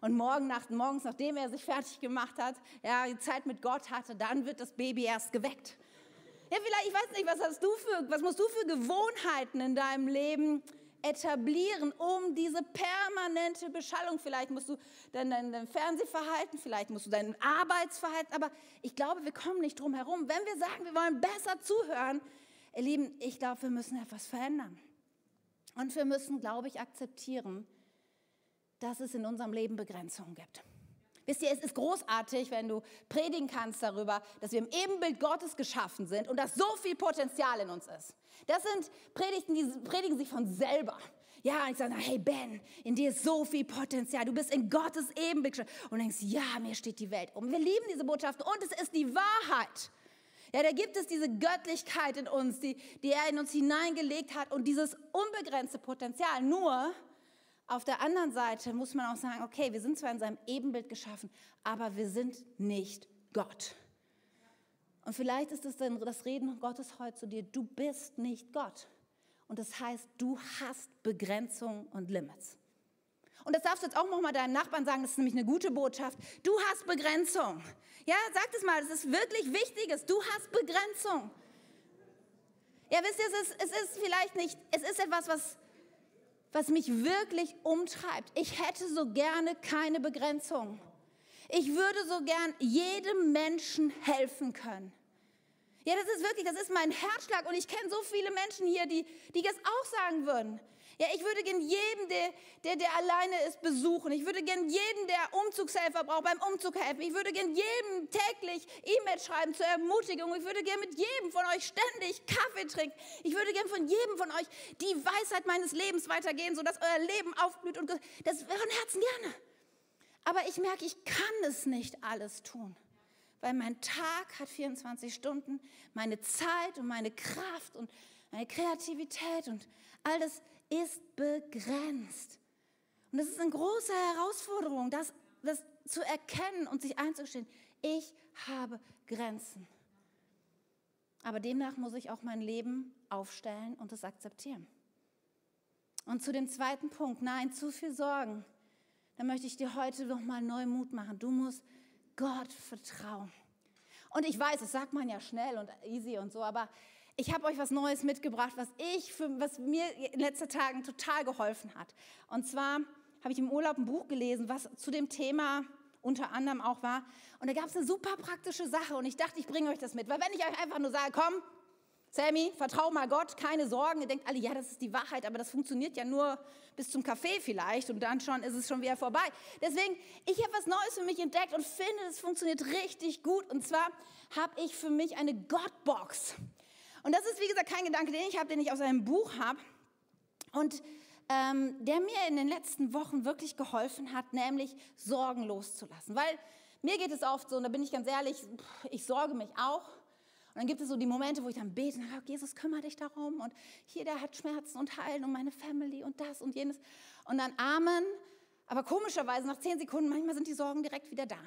und morgen nach, morgens, nachdem er sich fertig gemacht hat, ja, die Zeit mit Gott hatte, dann wird das Baby erst geweckt. Ja, vielleicht, ich weiß nicht, was hast du für, was musst du für Gewohnheiten in deinem Leben etablieren, um diese permanente Beschallung, vielleicht musst du dein, dein, dein Fernsehverhalten, vielleicht musst du dein Arbeitsverhalten, aber ich glaube, wir kommen nicht drum herum. Wenn wir sagen, wir wollen besser zuhören, ihr Lieben, ich glaube, wir müssen etwas verändern. Und wir müssen, glaube ich, akzeptieren, dass es in unserem Leben Begrenzungen gibt. Wisst ihr, es ist großartig, wenn du predigen kannst darüber, dass wir im Ebenbild Gottes geschaffen sind und dass so viel Potenzial in uns ist. Das sind Predigten, die predigen sich von selber. Ja, ich sage, hey Ben, in dir ist so viel Potenzial. Du bist in Gottes Ebenbild geschaffen. Und denkst, ja, mir steht die Welt um. Wir lieben diese Botschaft und es ist die Wahrheit. Ja, da gibt es diese Göttlichkeit in uns, die, die er in uns hineingelegt hat und dieses unbegrenzte Potenzial. Nur, auf der anderen Seite muss man auch sagen, okay, wir sind zwar in seinem Ebenbild geschaffen, aber wir sind nicht Gott. Und vielleicht ist es dann das Reden Gottes heute zu dir, du bist nicht Gott. Und das heißt, du hast Begrenzungen und Limits. Und das darfst du jetzt auch noch mal deinen Nachbarn sagen, das ist nämlich eine gute Botschaft. Du hast Begrenzung. Ja, sag das mal, das ist wirklich Wichtiges. Du hast Begrenzung. Ja, wisst ihr, es ist, es ist vielleicht nicht, es ist etwas, was was mich wirklich umtreibt. Ich hätte so gerne keine Begrenzung. Ich würde so gern jedem Menschen helfen können. Ja, das ist wirklich, das ist mein Herzschlag und ich kenne so viele Menschen hier, die, die das auch sagen würden. Ja, ich würde gern jeden, der, der, der alleine ist, besuchen. Ich würde gern jeden, der Umzugshelfer braucht, beim Umzug helfen. Ich würde gern jedem täglich E-Mails schreiben zur Ermutigung. Ich würde gern mit jedem von euch ständig Kaffee trinken. Ich würde gern von jedem von euch die Weisheit meines Lebens weitergehen, sodass euer Leben aufblüht. Und das wäre von Herzen gerne. Aber ich merke, ich kann es nicht alles tun weil mein Tag hat 24 Stunden, meine Zeit und meine Kraft und meine Kreativität und all das ist begrenzt. Und das ist eine große Herausforderung, das, das zu erkennen und sich einzustehen. Ich habe Grenzen. Aber demnach muss ich auch mein Leben aufstellen und es akzeptieren. Und zu dem zweiten Punkt, nein, zu viel Sorgen. Da möchte ich dir heute noch mal neu Mut machen. Du musst Gott vertrauen. Und ich weiß, das sagt man ja schnell und easy und so, aber ich habe euch was Neues mitgebracht, was, ich für, was mir in letzten Tagen total geholfen hat. Und zwar habe ich im Urlaub ein Buch gelesen, was zu dem Thema unter anderem auch war. Und da gab es eine super praktische Sache und ich dachte, ich bringe euch das mit. Weil wenn ich euch einfach nur sage, komm, Sammy, vertrau mal Gott, keine Sorgen. Ihr denkt alle, ja, das ist die Wahrheit, aber das funktioniert ja nur bis zum Kaffee vielleicht und dann schon ist es schon wieder vorbei. Deswegen, ich habe was Neues für mich entdeckt und finde, es funktioniert richtig gut. Und zwar habe ich für mich eine Gottbox. Und das ist, wie gesagt, kein Gedanke, den ich habe, den ich aus einem Buch habe. Und ähm, der mir in den letzten Wochen wirklich geholfen hat, nämlich Sorgen loszulassen. Weil mir geht es oft so, und da bin ich ganz ehrlich, ich sorge mich auch. Und dann gibt es so die Momente, wo ich dann bete, oh, Jesus, kümmere dich darum und hier, der hat Schmerzen und Heilen und meine Family und das und jenes. Und dann Amen. Aber komischerweise nach zehn Sekunden, manchmal sind die Sorgen direkt wieder da.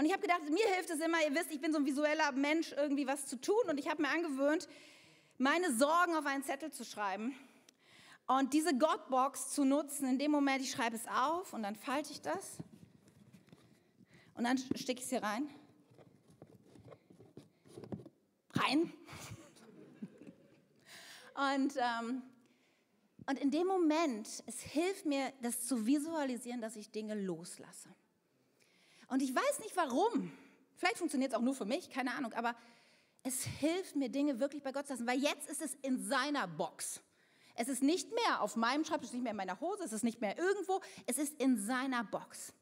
Und ich habe gedacht, mir hilft es immer, ihr wisst, ich bin so ein visueller Mensch, irgendwie was zu tun. Und ich habe mir angewöhnt, meine Sorgen auf einen Zettel zu schreiben und diese Godbox zu nutzen. In dem Moment, ich schreibe es auf und dann falte ich das und dann stecke ich es hier rein. Rein. [laughs] Und, ähm, und in dem Moment, es hilft mir, das zu visualisieren, dass ich Dinge loslasse. Und ich weiß nicht warum. Vielleicht funktioniert es auch nur für mich, keine Ahnung. Aber es hilft mir, Dinge wirklich bei Gott zu lassen, weil jetzt ist es in seiner Box. Es ist nicht mehr auf meinem Schreibtisch, nicht mehr in meiner Hose, es ist nicht mehr irgendwo, es ist in seiner Box.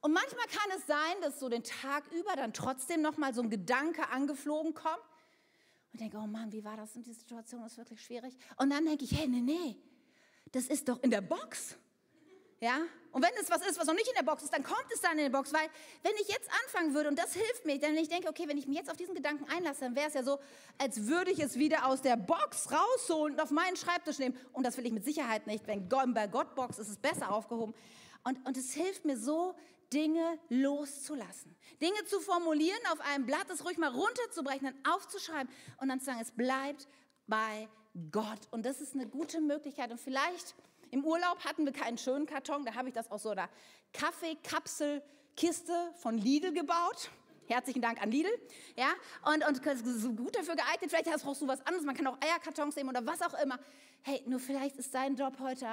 Und manchmal kann es sein, dass so den Tag über dann trotzdem noch mal so ein Gedanke angeflogen kommt und denke, oh Mann, wie war das? Und die Situation ist wirklich schwierig. Und dann denke ich, hey, nee, nee, das ist doch in der Box. Ja? Und wenn es was ist, was noch nicht in der Box ist, dann kommt es dann in der Box, weil wenn ich jetzt anfangen würde und das hilft mir, dann ich denke, okay, wenn ich mich jetzt auf diesen Gedanken einlasse, dann wäre es ja so, als würde ich es wieder aus der Box rausholen und auf meinen Schreibtisch nehmen. Und das will ich mit Sicherheit nicht. Wenn bei Gottbox ist es besser aufgehoben. Und, und es hilft mir so, Dinge loszulassen. Dinge zu formulieren auf einem Blatt, es ruhig mal runterzubrechen, dann aufzuschreiben und dann zu sagen, es bleibt bei Gott. Und das ist eine gute Möglichkeit. Und vielleicht im Urlaub hatten wir keinen schönen Karton, da habe ich das aus so einer Kaffeekapselkiste von Lidl gebaut. Herzlichen Dank an Lidl. Ja, und, und so gut dafür geeignet. Vielleicht hast du was anderes. Man kann auch Eierkartons nehmen oder was auch immer. Hey, nur vielleicht ist dein Job heute,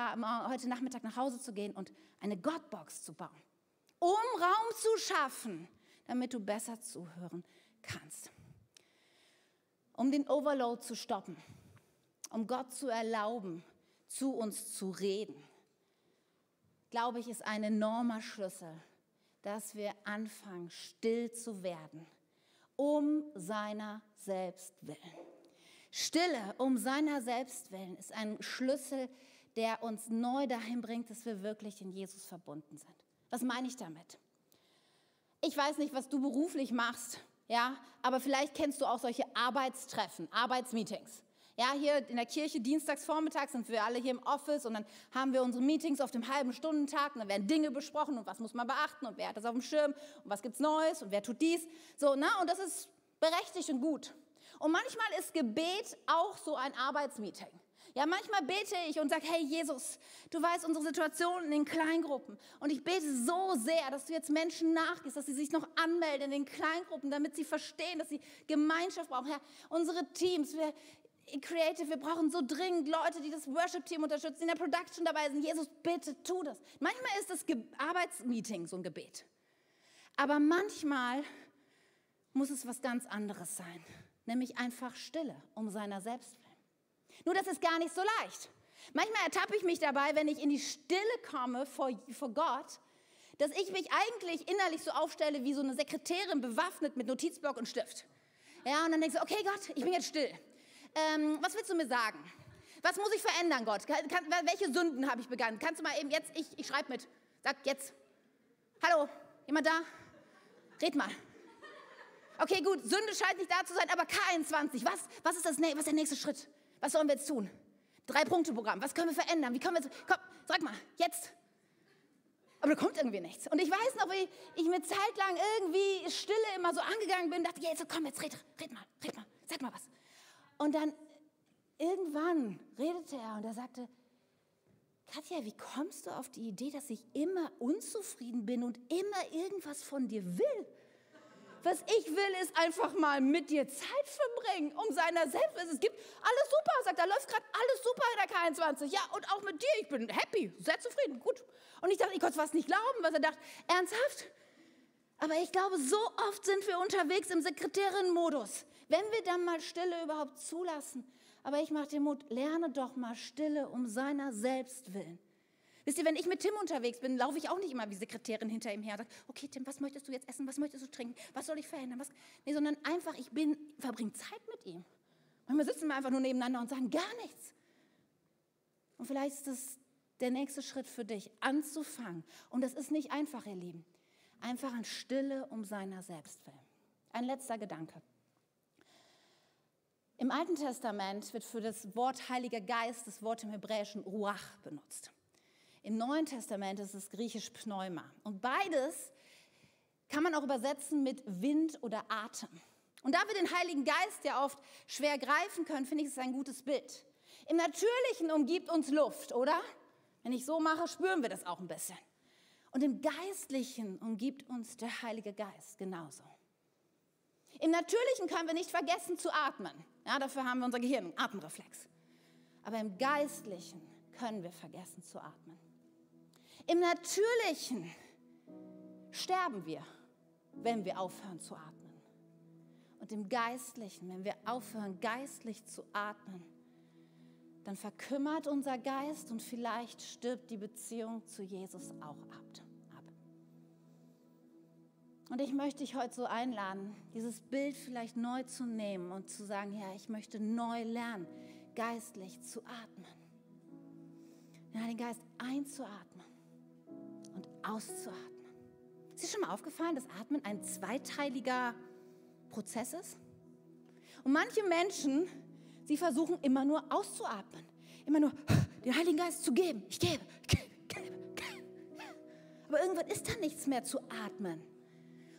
heute Nachmittag nach Hause zu gehen und eine Gottbox zu bauen. Um Raum zu schaffen, damit du besser zuhören kannst. Um den Overload zu stoppen. Um Gott zu erlauben, zu uns zu reden, glaube ich, ist ein enormer Schlüssel, dass wir anfangen, still zu werden, um seiner selbst willen. Stille um seiner selbst willen ist ein Schlüssel, der uns neu dahin bringt, dass wir wirklich in Jesus verbunden sind. Was meine ich damit? Ich weiß nicht, was du beruflich machst, ja, aber vielleicht kennst du auch solche Arbeitstreffen, Arbeitsmeetings. Ja, hier in der Kirche dienstags vormittags sind wir alle hier im Office und dann haben wir unsere Meetings auf dem halben Stundentag und dann werden Dinge besprochen und was muss man beachten und wer hat das auf dem Schirm und was gibt's Neues und wer tut dies. So, na, und das ist berechtigt und gut. Und manchmal ist Gebet auch so ein Arbeitsmeeting. Ja, manchmal bete ich und sage, hey Jesus, du weißt unsere Situation in den Kleingruppen. Und ich bete so sehr, dass du jetzt Menschen nachgehst, dass sie sich noch anmelden in den Kleingruppen, damit sie verstehen, dass sie Gemeinschaft brauchen. Herr, unsere Teams, wir, Creative, wir brauchen so dringend Leute, die das Worship-Team unterstützen, in der Production dabei sind. Jesus, bitte tu das. Manchmal ist das Ge Arbeitsmeeting so ein Gebet. Aber manchmal muss es was ganz anderes sein, nämlich einfach Stille um seiner selbst willen. Nur das ist gar nicht so leicht. Manchmal ertappe ich mich dabei, wenn ich in die Stille komme vor, vor Gott, dass ich mich eigentlich innerlich so aufstelle wie so eine Sekretärin bewaffnet mit Notizblock und Stift. Ja, und dann denkst du, okay Gott, ich bin jetzt still ähm, was willst du mir sagen? Was muss ich verändern, Gott? Kann, kann, welche Sünden habe ich begangen? Kannst du mal eben jetzt, ich, ich schreibe mit. Sag jetzt. Hallo, jemand da? Red mal. Okay, gut, Sünde scheint nicht da zu sein, aber K21, was, was, ist, das, was ist der nächste Schritt? Was sollen wir jetzt tun? Drei-Punkte-Programm, was können wir verändern? Wie können wir komm, sag mal, jetzt. Aber da kommt irgendwie nichts. Und ich weiß noch, wie ich mir zeitlang irgendwie Stille immer so angegangen bin, dachte, jetzt komm, jetzt red, red mal, red mal, sag mal was. Und dann irgendwann redete er und er sagte, Katja, wie kommst du auf die Idee, dass ich immer unzufrieden bin und immer irgendwas von dir will? Was ich will, ist einfach mal mit dir Zeit verbringen, um seiner selbst. Es gibt alles super, sagt er, läuft gerade alles super in der K21. Ja, und auch mit dir, ich bin happy, sehr zufrieden, gut. Und ich dachte, ich konnte es fast nicht glauben, was er dachte. Ernsthaft? Aber ich glaube, so oft sind wir unterwegs im Sekretärinnenmodus. Wenn wir dann mal Stille überhaupt zulassen. Aber ich mache dir Mut, lerne doch mal Stille um seiner selbst willen. Wisst ihr, wenn ich mit Tim unterwegs bin, laufe ich auch nicht immer wie Sekretärin hinter ihm her und sage, okay Tim, was möchtest du jetzt essen, was möchtest du trinken, was soll ich verändern? Was? Nee, sondern einfach, ich bin, verbringe Zeit mit ihm. Manchmal sitzen wir einfach nur nebeneinander und sagen gar nichts. Und vielleicht ist das der nächste Schritt für dich, anzufangen. Und das ist nicht einfach, ihr Lieben. Einfach an Stille um seiner selbst willen. Ein letzter Gedanke. Im Alten Testament wird für das Wort Heiliger Geist das Wort im Hebräischen Ruach benutzt. Im Neuen Testament ist es griechisch Pneuma. Und beides kann man auch übersetzen mit Wind oder Atem. Und da wir den Heiligen Geist ja oft schwer greifen können, finde ich es ein gutes Bild. Im Natürlichen umgibt uns Luft, oder? Wenn ich so mache, spüren wir das auch ein bisschen. Und im Geistlichen umgibt uns der Heilige Geist genauso. Im Natürlichen können wir nicht vergessen zu atmen. Ja, dafür haben wir unser Gehirn, einen Atemreflex. Aber im Geistlichen können wir vergessen zu atmen. Im Natürlichen sterben wir, wenn wir aufhören zu atmen. Und im Geistlichen, wenn wir aufhören, geistlich zu atmen, dann verkümmert unser Geist und vielleicht stirbt die Beziehung zu Jesus auch ab. Und ich möchte dich heute so einladen, dieses Bild vielleicht neu zu nehmen und zu sagen, ja, ich möchte neu lernen, geistlich zu atmen. Ja, den Geist einzuatmen und auszuatmen. Ist dir schon mal aufgefallen, dass Atmen ein zweiteiliger Prozess ist? Und manche Menschen, sie versuchen immer nur auszuatmen, immer nur den Heiligen Geist zu geben. Ich gebe, gebe, gebe, gebe. Aber irgendwann ist da nichts mehr zu atmen.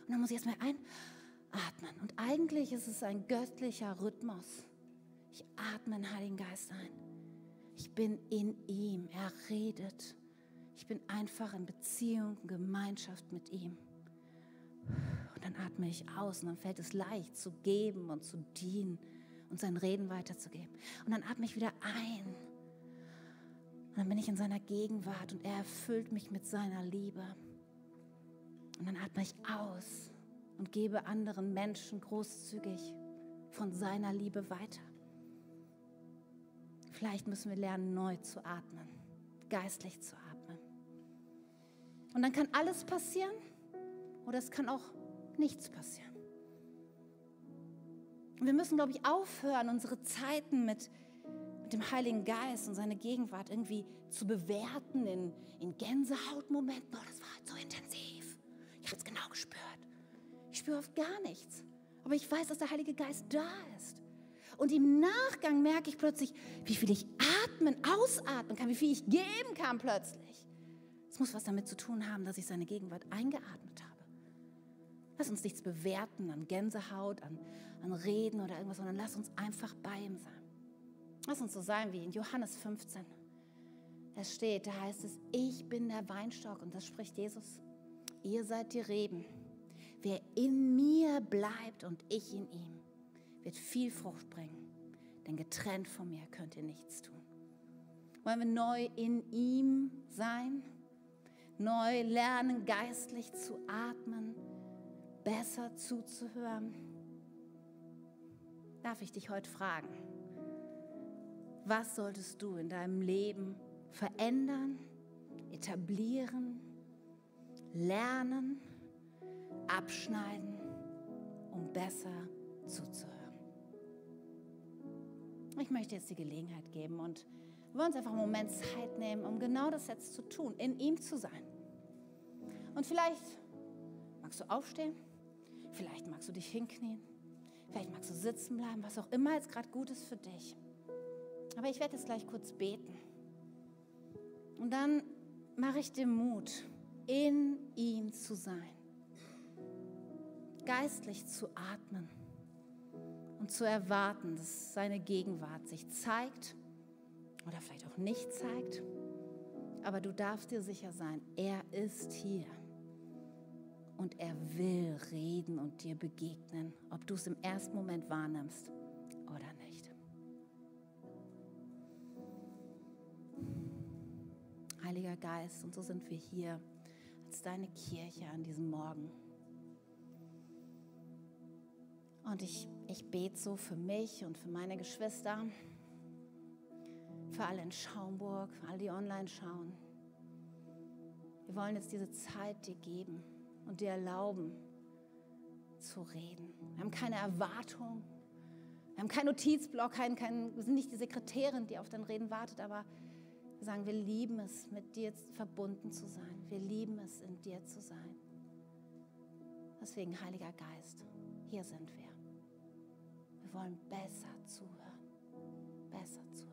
Und dann muss ich erstmal einatmen. Und eigentlich ist es ein göttlicher Rhythmus. Ich atme den Heiligen Geist ein. Ich bin in ihm. Er redet. Ich bin einfach in Beziehung, Gemeinschaft mit ihm. Und dann atme ich aus und dann fällt es leicht zu geben und zu dienen und sein Reden weiterzugeben. Und dann atme ich wieder ein. Und dann bin ich in seiner Gegenwart und er erfüllt mich mit seiner Liebe. Und dann atme ich aus und gebe anderen Menschen großzügig von seiner Liebe weiter. Vielleicht müssen wir lernen, neu zu atmen, geistlich zu atmen. Und dann kann alles passieren oder es kann auch nichts passieren. Und wir müssen, glaube ich, aufhören, unsere Zeiten mit, mit dem Heiligen Geist und seine Gegenwart irgendwie zu bewerten in, in Gänsehautmomenten. Oh, das war halt so intensiv. Spüre oft gar nichts. Aber ich weiß, dass der Heilige Geist da ist. Und im Nachgang merke ich plötzlich, wie viel ich atmen, ausatmen kann, wie viel ich geben kann plötzlich. Es muss was damit zu tun haben, dass ich seine Gegenwart eingeatmet habe. Lass uns nichts bewerten an Gänsehaut, an, an Reden oder irgendwas, sondern lass uns einfach bei ihm sein. Lass uns so sein wie in Johannes 15. Es steht, da heißt es, ich bin der Weinstock und das spricht Jesus ihr seid die Reben. Wer in mir bleibt und ich in ihm, wird viel Frucht bringen. Denn getrennt von mir könnt ihr nichts tun. Wollen wir neu in ihm sein? Neu lernen, geistlich zu atmen, besser zuzuhören? Darf ich dich heute fragen, was solltest du in deinem Leben verändern, etablieren, lernen, abschneiden, um besser zuzuhören. Ich möchte jetzt die Gelegenheit geben und wir wollen uns einfach einen Moment Zeit nehmen, um genau das jetzt zu tun, in ihm zu sein. Und vielleicht magst du aufstehen, vielleicht magst du dich hinknien, vielleicht magst du sitzen bleiben, was auch immer jetzt gerade gut ist für dich. Aber ich werde jetzt gleich kurz beten. Und dann mache ich dir Mut, in ihm zu sein, geistlich zu atmen und zu erwarten, dass seine Gegenwart sich zeigt oder vielleicht auch nicht zeigt. Aber du darfst dir sicher sein, er ist hier und er will reden und dir begegnen, ob du es im ersten Moment wahrnimmst oder nicht. Heiliger Geist, und so sind wir hier als deine Kirche an diesem Morgen. Und ich, ich bete so für mich und für meine Geschwister, für alle in Schaumburg, für alle, die online schauen. Wir wollen jetzt diese Zeit dir geben und dir erlauben zu reden. Wir haben keine Erwartung, wir haben keinen Notizblock, kein, kein, wir sind nicht die Sekretärin, die auf dein Reden wartet, aber wir sagen, wir lieben es, mit dir verbunden zu sein. Wir lieben es, in dir zu sein. Deswegen, Heiliger Geist, hier sind wir. Wollen besser zuhören. Besser zuhören.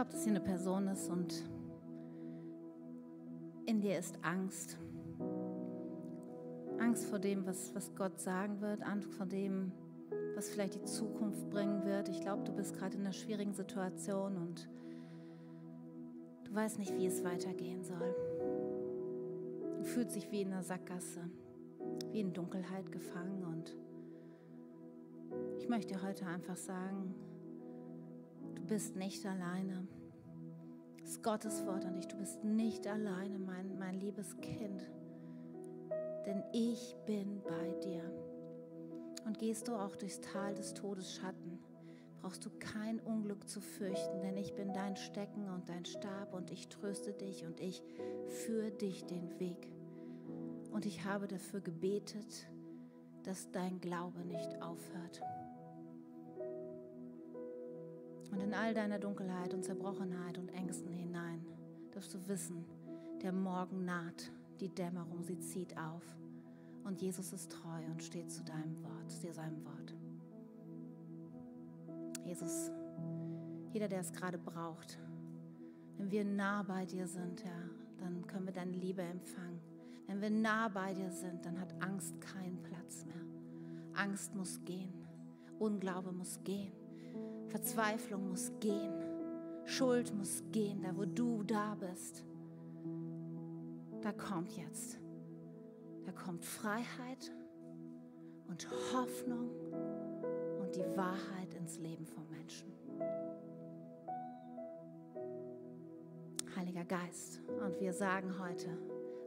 glaube, dass hier eine Person ist und in dir ist Angst. Angst vor dem, was, was Gott sagen wird, Angst vor dem, was vielleicht die Zukunft bringen wird. Ich glaube, du bist gerade in einer schwierigen Situation und du weißt nicht, wie es weitergehen soll. Du fühlst dich wie in einer Sackgasse, wie in Dunkelheit gefangen und ich möchte dir heute einfach sagen, bist nicht alleine. Das ist Gottes Wort an dich. Du bist nicht alleine, mein, mein liebes Kind. Denn ich bin bei dir. Und gehst du auch durchs Tal des Todes Schatten, brauchst du kein Unglück zu fürchten, denn ich bin dein Stecken und dein Stab und ich tröste dich und ich führe dich den Weg. Und ich habe dafür gebetet, dass dein Glaube nicht aufhört. Und in all deiner Dunkelheit und Zerbrochenheit und Ängsten hinein darfst du wissen, der Morgen naht, die Dämmerung, sie zieht auf. Und Jesus ist treu und steht zu deinem Wort, zu seinem Wort. Jesus, jeder, der es gerade braucht, wenn wir nah bei dir sind, Herr, dann können wir deine Liebe empfangen. Wenn wir nah bei dir sind, dann hat Angst keinen Platz mehr. Angst muss gehen. Unglaube muss gehen. Verzweiflung muss gehen. Schuld muss gehen, da wo du da bist. Da kommt jetzt. Da kommt Freiheit und Hoffnung und die Wahrheit ins Leben von Menschen. Heiliger Geist, und wir sagen heute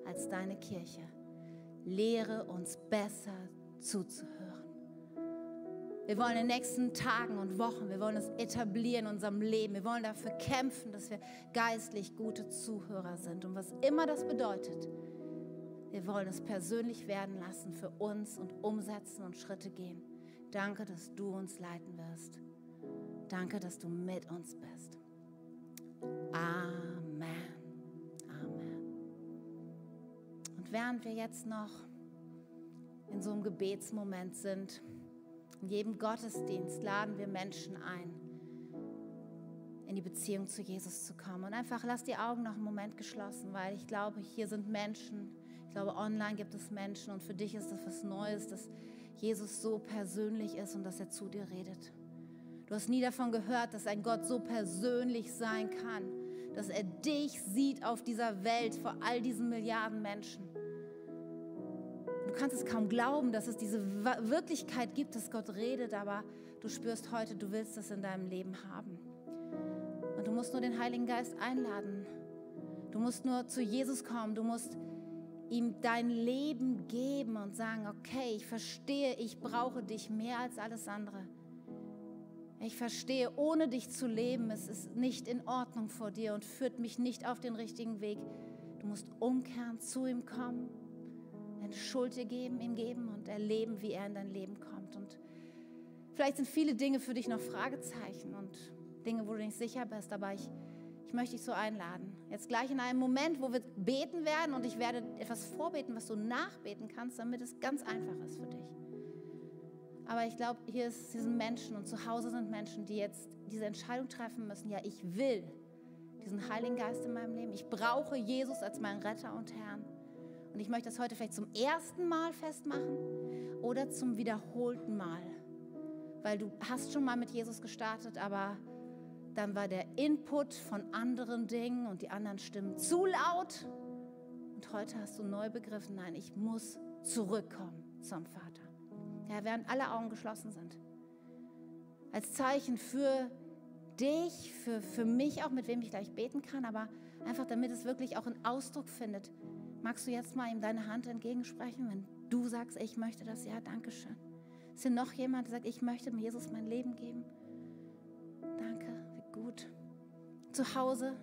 als deine Kirche, lehre uns besser zuzuhören. Wir wollen in den nächsten Tagen und Wochen, wir wollen es etablieren in unserem Leben. Wir wollen dafür kämpfen, dass wir geistlich gute Zuhörer sind. Und was immer das bedeutet, wir wollen es persönlich werden lassen für uns und umsetzen und Schritte gehen. Danke, dass du uns leiten wirst. Danke, dass du mit uns bist. Amen. Amen. Und während wir jetzt noch in so einem Gebetsmoment sind, in jedem Gottesdienst laden wir Menschen ein, in die Beziehung zu Jesus zu kommen. Und einfach lass die Augen noch einen Moment geschlossen, weil ich glaube, hier sind Menschen. Ich glaube, online gibt es Menschen und für dich ist das was Neues, dass Jesus so persönlich ist und dass er zu dir redet. Du hast nie davon gehört, dass ein Gott so persönlich sein kann, dass er dich sieht auf dieser Welt vor all diesen Milliarden Menschen. Du kannst es kaum glauben, dass es diese Wirklichkeit gibt, dass Gott redet, aber du spürst heute, du willst es in deinem Leben haben. Und du musst nur den Heiligen Geist einladen. Du musst nur zu Jesus kommen. Du musst ihm dein Leben geben und sagen, okay, ich verstehe, ich brauche dich mehr als alles andere. Ich verstehe, ohne dich zu leben, es ist nicht in Ordnung vor dir und führt mich nicht auf den richtigen Weg. Du musst umkehren, zu ihm kommen deine Schuld dir geben, ihm geben und erleben, wie er in dein Leben kommt. Und vielleicht sind viele Dinge für dich noch Fragezeichen und Dinge, wo du nicht sicher bist, aber ich, ich möchte dich so einladen. Jetzt gleich in einem Moment, wo wir beten werden und ich werde etwas vorbeten, was du nachbeten kannst, damit es ganz einfach ist für dich. Aber ich glaube, hier, hier sind Menschen und zu Hause sind Menschen, die jetzt diese Entscheidung treffen müssen. Ja, ich will diesen Heiligen Geist in meinem Leben. Ich brauche Jesus als meinen Retter und Herrn. Und ich möchte das heute vielleicht zum ersten Mal festmachen oder zum wiederholten Mal. Weil du hast schon mal mit Jesus gestartet, aber dann war der Input von anderen Dingen und die anderen Stimmen zu laut. Und heute hast du neu begriffen, nein, ich muss zurückkommen zum Vater. Ja, während alle Augen geschlossen sind. Als Zeichen für dich, für, für mich auch, mit wem ich gleich beten kann, aber einfach damit es wirklich auch einen Ausdruck findet Magst du jetzt mal ihm deine Hand entgegensprechen, wenn du sagst, ich möchte das? Ja, danke schön. Ist hier noch jemand, der sagt, ich möchte Jesus mein Leben geben? Danke, wie gut. Zu Hause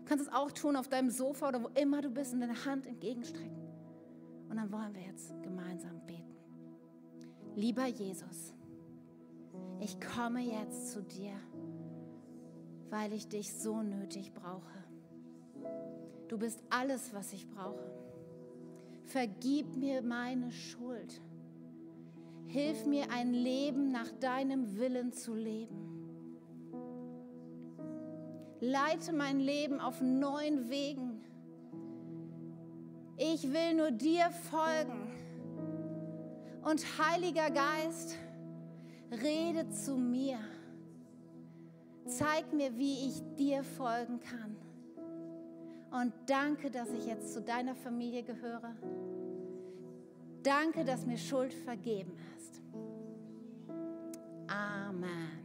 du kannst es auch tun auf deinem Sofa oder wo immer du bist und deine Hand entgegenstrecken. Und dann wollen wir jetzt gemeinsam beten. Lieber Jesus, ich komme jetzt zu dir, weil ich dich so nötig brauche. Du bist alles, was ich brauche. Vergib mir meine Schuld. Hilf mir ein Leben nach deinem Willen zu leben. Leite mein Leben auf neuen Wegen. Ich will nur dir folgen. Und Heiliger Geist, rede zu mir. Zeig mir, wie ich dir folgen kann. Und danke, dass ich jetzt zu deiner Familie gehöre. Danke, dass mir Schuld vergeben ist. Amen.